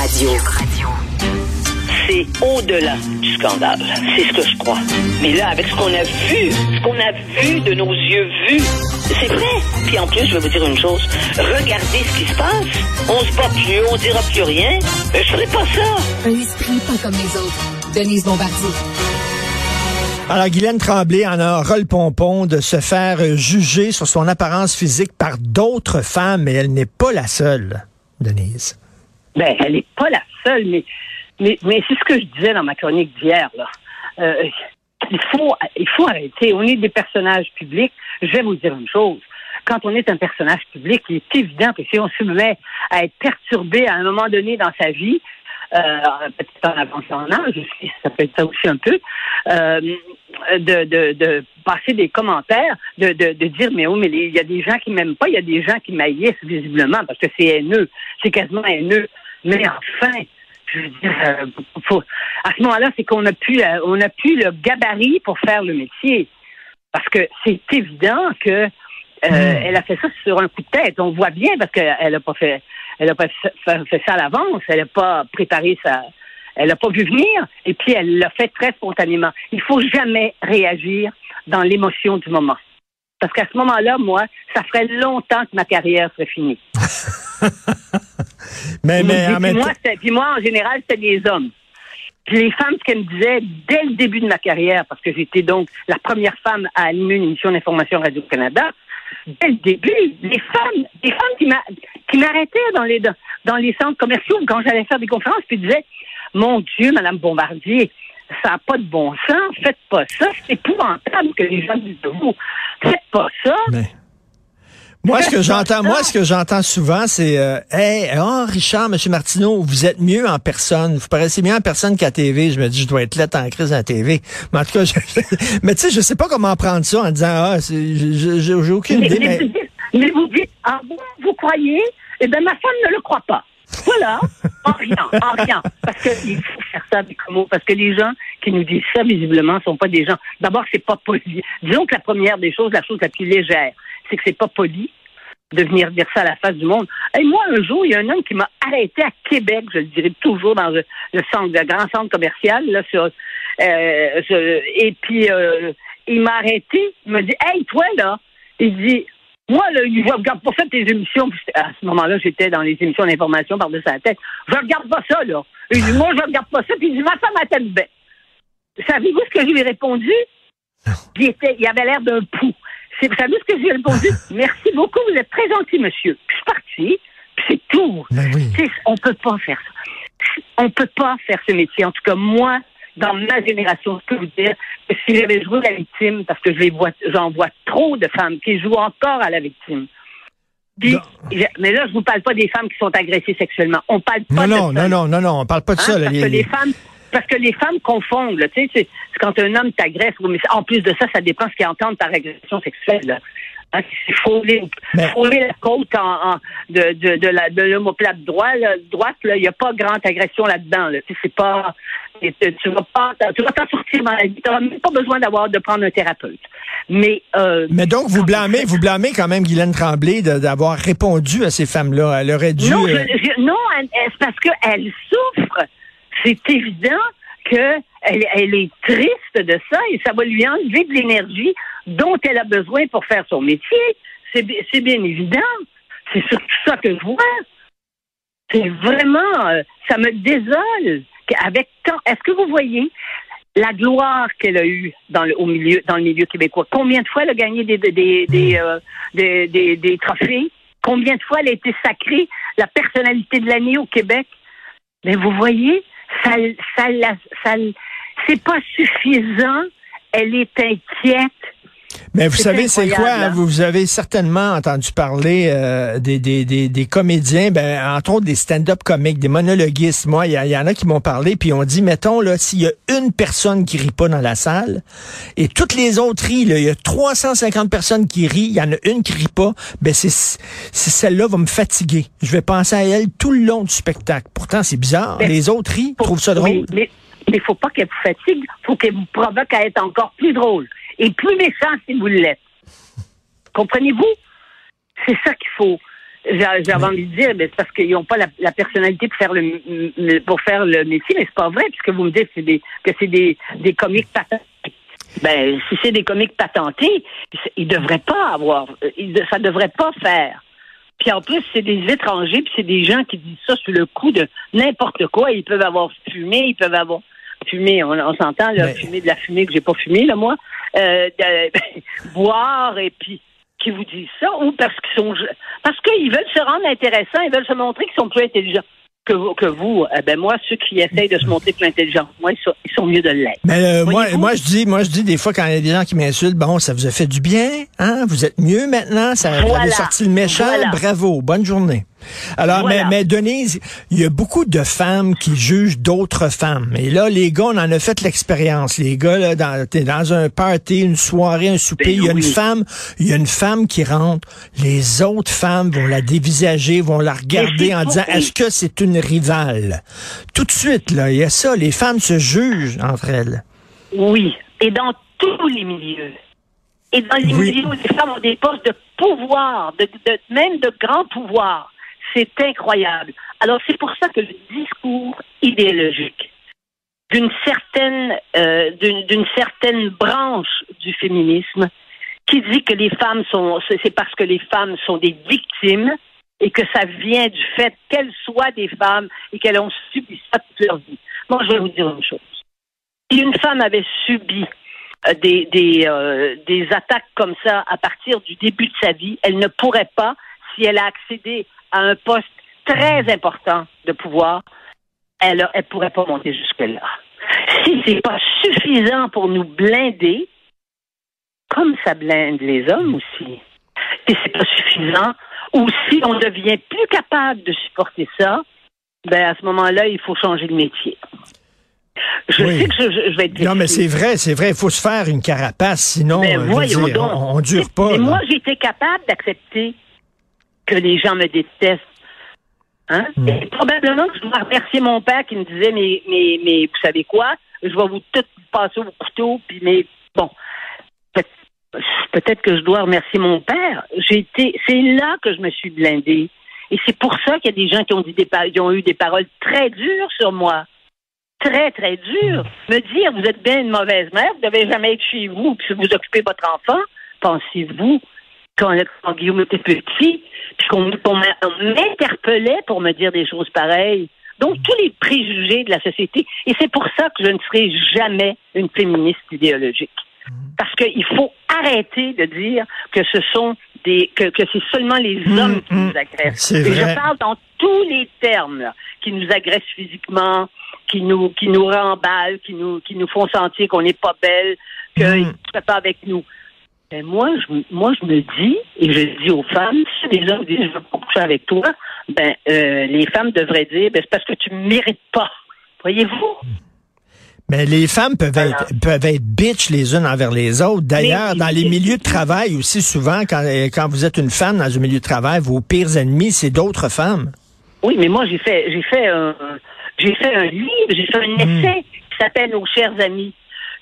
Radio. C'est au-delà du scandale. C'est ce que je crois. Mais là, avec ce qu'on a vu, ce qu'on a vu de nos yeux vus, c'est vrai. Puis en plus, je vais vous dire une chose. Regardez ce qui se passe. On se bat plus, on dira plus rien. Je ferai pas ça. Un esprit pas comme les autres. Denise Bombardier. Alors, Guylaine Tremblay en a ras le pompon de se faire juger sur son apparence physique par d'autres femmes, mais elle n'est pas la seule, Denise. Ben, elle n'est pas la seule, mais, mais, mais c'est ce que je disais dans ma chronique d'hier, là. Euh, il faut, il faut arrêter. On est des personnages publics. Je vais vous dire une chose. Quand on est un personnage public, il est évident que si on se met à être perturbé à un moment donné dans sa vie, peut-être en avançant en âge ça peut être ça aussi un peu, euh, de, de, de passer des commentaires, de, de, de dire mais oh mais il y a des gens qui m'aiment pas, il y a des gens qui m'haïssent visiblement parce que c'est haineux, c'est quasiment haineux. Mais enfin, je veux dire, euh, faut- à ce moment-là, c'est qu'on a plus, euh, on a le gabarit pour faire le métier, parce que c'est évident que euh, elle a fait ça sur un coup de tête. On voit bien parce qu'elle a pas fait, elle a pas fait, ça à l'avance. Elle n'a pas préparé sa, elle n'a pas vu venir. Et puis elle l'a fait très spontanément. Il faut jamais réagir dans l'émotion du moment. Parce qu'à ce moment-là, moi, ça ferait longtemps que ma carrière serait finie. Mais, mais puis, même moi, puis moi, en général, c'était des hommes. Puis les femmes, ce qu'elles me disaient dès le début de ma carrière, parce que j'étais donc la première femme à animer une émission d'information Radio-Canada, dès le début, les femmes, les femmes qui m'a- qui m'arrêtaient dans les, dans, les centres commerciaux quand j'allais faire des conférences, puis disaient, mon Dieu, Madame Bombardier, ça n'a pas de bon sens, faites pas ça, c'est épouvantable que les gens disent de vous. Faites pas ça. Moi, ce que j'entends, moi, ce que j'entends souvent, c'est, euh, hey, oh, Richard, Monsieur Martineau, vous êtes mieux en personne. Vous paraissez mieux en personne qu'à TV. Je me dis, je dois être là en crise à la TV. Mais en tout cas, je- mais tu sais, je sais pas comment prendre ça en disant, ah, c'est- j'ai aucune Mais, idée, mais mais vous dites, mais vous dites, ah bon, vous croyez? Eh bien, ma femme ne le croit pas. Voilà, en rien, en rien. Parce qu'il faut faire ça avec mots, parce que les gens qui nous disent ça, visiblement, sont pas des gens. D'abord, c'est pas poli. Disons que la première des choses, la chose la plus légère, c'est que c'est pas poli de venir dire ça à la face du monde. Et moi, un jour, il y a un homme qui m'a arrêté à Québec, je le dirais toujours dans le, le centre, le grand centre commercial, là, sur, euh, et puis euh, il m'a arrêté, il m'a dit, hey, toi là, il dit, moi là, il je regarde pas ça tes émissions. À ce moment-là, j'étais dans les émissions d'information par-dessus la tête. Je regarde pas ça là. Il dit, moi, je regarde pas ça. Puis il dit, ma femme a tête bête. Savez-vous ce que je lui ai répondu? Il, était, il avait l'air d'un pou. C'est- Vous savez ce que j'ai répondu? Merci beaucoup, vous êtes très gentil, monsieur. Puis je suis parti, puis c'est tout. Ben oui. On peut pas faire ça. On peut pas faire ce métier. En tout cas, moi, dans ma génération, je peux vous dire que si j'avais joué la victime, parce que je vois, j'en vois trop de femmes qui jouent encore à la victime. Puis, Non. je- mais là, je vous parle pas des femmes qui sont agressées sexuellement. On parle non, pas de non, ça. non, non, non, non, on parle pas de Hein, ça. parce les- que les femmes parce que les femmes confondent, là, tu sais, c'est quand un homme t'agresse, mais en plus de ça, ça dépend ce qu'ils entendent par agression sexuelle. Là. Hein, Mais- la côte en, en- de, de, de la de l'omoplate droit, là, droite, il n'y a pas grande agression là-dedans. Là. C'est pas tu vas pas tu vas t'en sortir dans la vie. Tu n'as même pas besoin d'avoir de prendre un thérapeute. Mais euh, Mais donc, vous blâmez, vous blâmez quand même Guylaine Tremblay de- d'avoir répondu à ces femmes-là. Elle aurait dû. Non, euh, je- je- non, c'est parce qu'elle souffre. C'est évident qu'elle elle est triste de ça et ça va lui enlever de l'énergie dont elle a besoin pour faire son métier. C'est bi- c'est bien évident. C'est surtout ça que je vois. C'est vraiment, euh, ça me désole. Tant, est-ce que vous voyez la gloire qu'elle a eue dans le, au milieu, dans le milieu québécois? Combien de fois elle a gagné des, des, des, des, euh, des- des trophées? Combien de fois elle a été sacrée la personnalité de l'année au Québec? Mais vous voyez, ça, ça, ça, c'est pas suffisant. Elle est inquiète. Mais vous savez, c'est quoi? hein? hein? Vous, avez certainement entendu parler euh, des, des, des, des comédiens, ben, entre autres des stand-up comiques, des monologuistes. Moi, il y, en a qui m'ont parlé, puis on dit, mettons, là, s'il y a une personne qui rit pas dans la salle, et toutes les autres rient, il y a 350 personnes qui rient, il y en a une qui rit pas, ben c'est celle-là va me fatiguer. Je vais penser à elle tout le long du spectacle. Pourtant, c'est bizarre. Mais- les autres rient, trouvent ça drôle. Mais il faut pas qu'elle vous fatigue. faut qu'elle vous provoque à être encore plus drôle et plus méchant si vous l'êtes. Comprenez-vous? C'est ça qu'il faut. j'ai envie de dire, ben, c'est parce qu'ils n'ont pas la, personnalité pour faire le, pour faire le métier, mais c'est pas vrai, puisque vous me dites que c'est des, que c'est des, des comiques patentés. Ben, si c'est des comiques patentés, ils devraient pas avoir, ça devrait pas faire. Puis en plus, c'est des étrangers, puis c'est des gens qui disent ça sur le coup de n'importe quoi. Ils peuvent avoir fumé, ils peuvent avoir fumé, on, s'entend, là, fumer de la fumée que j'ai pas fumé, là, moi. Euh, boire et puis qui vous disent ça, ou parce qu'ils sont parce qu'ils veulent se rendre intéressants, ils veulent se montrer qu'ils sont plus intelligents que vous, que vous. Eh ben moi, ceux qui essayent de se montrer plus intelligents, moi, ils sont, mieux de l'être. Mais euh, moi, moi, je dis, moi, je dis des fois quand il y a des gens qui m'insultent, bon, ça vous a fait du bien, hein, vous êtes mieux maintenant, ça a sorti le méchant, bravo, bonne journée. Alors, mais, mais, Denise, il y a beaucoup de femmes qui jugent d'autres femmes. Et là, les gars, on en a fait l'expérience. Les gars, là, dans, t'es dans un party, une soirée, un souper, ben il y a une femme, il y a une femme qui rentre. Les autres femmes vont la dévisager, vont la regarder en disant, est-ce que c'est une rivale? Tout de suite, là, il y a ça. Les femmes se jugent entre elles. Oui. Et dans tous les milieux. Et dans les milieux où les femmes ont des postes de pouvoir, de, de, même de grand pouvoir c'est incroyable. Alors c'est pour ça que le discours idéologique d'une certaine euh, branche du féminisme qui dit que les femmes sont c'est parce que les femmes sont des victimes et que ça vient du fait qu'elles soient des femmes et qu'elles ont subi ça toute leur vie. Moi, je vais vous dire une chose. Si une femme avait subi euh, euh, des attaques comme ça à partir du début de sa vie, elle ne pourrait pas, si elle a accédé à un poste très important de pouvoir, elle ne pourrait pas monter jusque-là. Si ce n'est pas suffisant pour nous blinder, comme ça blinde les hommes aussi, et c'est pas suffisant, ou si on devient plus capable de supporter ça, ben à ce moment-là, il faut changer de métier. Je sais que je, vais être Non, mais c'est vrai, c'est vrai. Il faut se faire une carapace, sinon ben, euh, on, ne dure pas. Mais moi, j'étais capable d'accepter que les gens me détestent. Hein? Hmm. Et probablement que je dois remercier mon père qui me disait mais, mais, mais vous savez quoi? Je vais vous tout passer au couteau, puis mais bon. Peut-être que je dois remercier mon père. J'ai été, c'est là que je me suis blindée. Et c'est pour ça qu'il y a des gens qui ont, dit des, qui ont eu des paroles très dures sur moi. Très, très dures. Me dire, vous êtes bien une mauvaise mère, vous devez jamais être chez vous, puis vous occupez votre enfant. Pensez-vous quand, quand Guillaume était petit, puis qu'on m'interpellait pour me dire des choses pareilles. Donc, tous les préjugés de la société. Et c'est pour ça que je ne serai jamais une féministe idéologique. Parce qu'il faut arrêter de dire que ce sont des que, que c'est seulement les mmh, hommes qui nous mmh. agressent. Et je parle dans tous les termes qui nous agressent physiquement, qui nous qui nous remballent, qui nous qui nous font sentir qu'on n'est pas belle, qu'ils ne sont pas avec nous. Ben moi, je, moi, je me dis, et je dis aux femmes, si les hommes disent je veux pas coucher avec toi, ben euh, les femmes devraient dire ben, c'est parce que tu ne mérites pas. Voyez-vous? Mais les femmes peuvent être, peuvent être bitch les unes envers les autres. D'ailleurs, dans les milieux de travail aussi, souvent, quand, quand vous êtes une femme dans un milieu de travail, vos pires ennemis, c'est d'autres femmes. Oui, mais moi, j'ai fait, j'ai fait un, j'ai fait un livre, j'ai fait un hmm. essai qui s'appelle Nos chers amis,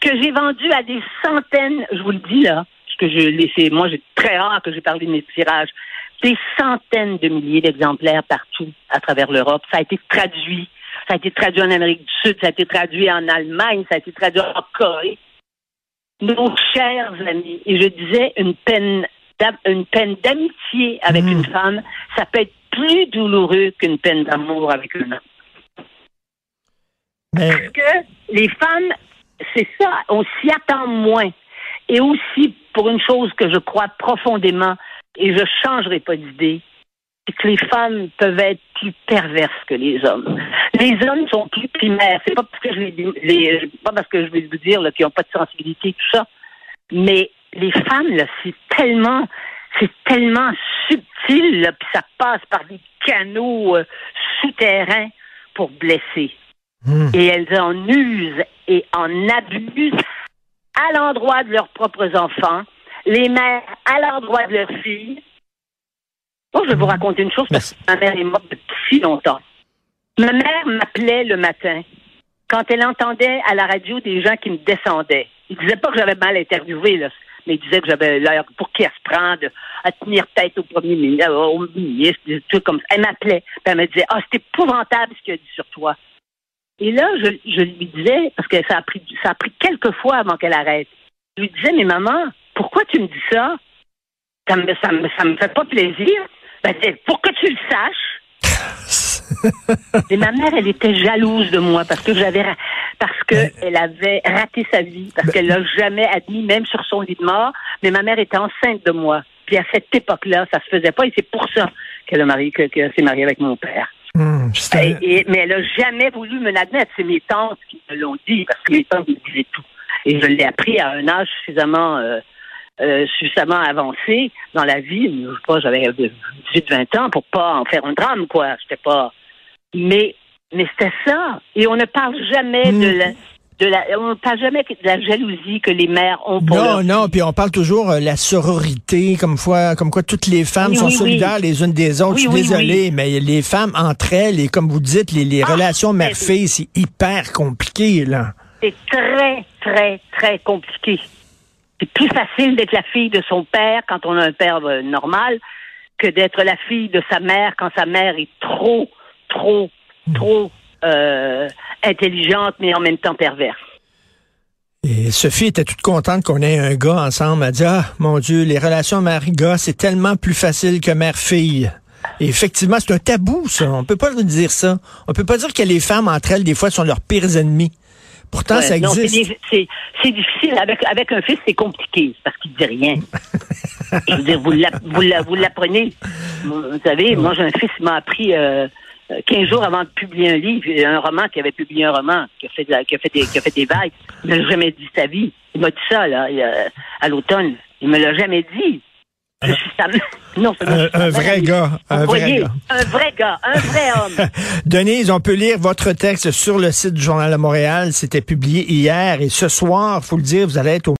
que j'ai vendu à des centaines, je vous le dis là, que je laissé, moi, j'ai très rare que j'ai parlé de mes tirages. Des centaines de milliers d'exemplaires partout à travers l'Europe. Ça a été traduit. Ça a été traduit en Amérique du Sud, ça a été traduit en Allemagne, ça a été traduit en Corée. Nos chers amis, et je disais une peine une peine d'amitié avec hmm. une femme, ça peut être plus douloureux qu'une peine d'amour avec un homme. Parce que les femmes, c'est ça, on s'y attend moins. Et aussi, pour une chose que je crois profondément, et je changerai pas d'idée, c'est que les femmes peuvent être plus perverses que les hommes. Les hommes sont plus primaires. C'est pas parce que je vais, pas parce que je vais vous dire qu'ils n'ont pas de sensibilité, tout ça. Mais les femmes, là, c'est tellement, c'est tellement subtil, là, puis ça passe par des canaux euh, souterrains pour blesser. Hmm. Et elles en usent et en abusent à l'endroit de leurs propres enfants, les mères à l'endroit de leurs filles. Moi, je vais vous raconter une chose parce que ma mère est morte depuis si longtemps. Ma mère m'appelait le matin quand elle entendait à la radio des gens qui me descendaient. Ils disaient pas que j'avais mal interviewé, là. mais il disait que j'avais l'air pour qui à se prendre, à tenir tête au premier ministre, au ministre, des trucs comme ça. Elle m'appelait, elle me disait, ah, c'est épouvantable ce qu'il a dit sur toi. Et là, je, je lui disais, parce que ça a pris, ça a pris quelques fois avant qu'elle arrête. Je lui disais, mais maman, pourquoi tu me dis ça? Ça me, ça me, ça me fait pas plaisir. Ben, pour que tu le saches. Et ma mère, elle était jalouse de moi parce que j'avais, parce que Ben- elle avait raté sa vie, parce qu'elle l'a jamais admis, même sur son lit de mort. Mais ma mère était enceinte de moi. Puis à cette époque-là, ça se faisait pas, et c'est pour ça qu'elle a marié, que, qu'elle s'est mariée avec mon père. Et- et- mais elle a jamais voulu me l'admettre. C'est mes tantes qui me l'ont dit, parce que mes tantes me disaient tout. Et je l'ai appris à un âge suffisamment, euh, euh, suffisamment avancé dans la vie. Je sais pas, j'avais 18-20 ans pour pas en faire un drame, quoi. J'étais pas. Mais, mais c'était ça. Et on ne parle jamais Hmm. de la, de la, on ne parle jamais de la jalousie que les mères ont pour Non, non, puis on parle toujours euh, la sororité, comme quoi, comme quoi toutes les femmes Oui, sont oui, solidaires oui. les unes des autres. Oui, Je suis oui, désolé, mais les femmes entre elles, et comme vous dites, les, les Ah, relations mère-fille, c'est hyper compliqué, là. C'est très, très, très compliqué. C'est plus facile d'être la fille de son père quand on a un père euh, normal que d'être la fille de sa mère quand sa mère est trop, trop, trop euh, intelligente, mais en même temps perverse. Et Sophie était toute contente qu'on ait un gars ensemble. Elle dit, ah, mon Dieu, les relations mère-gars, c'est tellement plus facile que mère-fille. Et effectivement, c'est un tabou, ça. On peut pas dire ça. On peut pas dire que les femmes, entre elles, des fois, sont leurs pires ennemis. Pourtant, Ouais, ça existe. c'est difficile. Avec, avec un fils, c'est compliqué parce qu'il dit rien. Je veux dire, vous l'app- vous la- vous l'apprenez. Vous savez, moi, j'ai un fils qui m'a appris euh, 15 jours avant de publier un livre, un roman, qui avait publié un roman, qui a fait, de la- qui a fait, des, qui a fait des vagues. Il m'a jamais dit sa vie. Il m'a dit ça, là, il a- à l'automne. Il me l'a jamais dit. Je suis sa Non, Un- un vrai gars, un vrai gars. Un vrai gars, un vrai homme. Denise, on peut lire votre texte sur le site du Journal de Montréal. C'était publié hier et ce soir, faut le dire, vous allez être au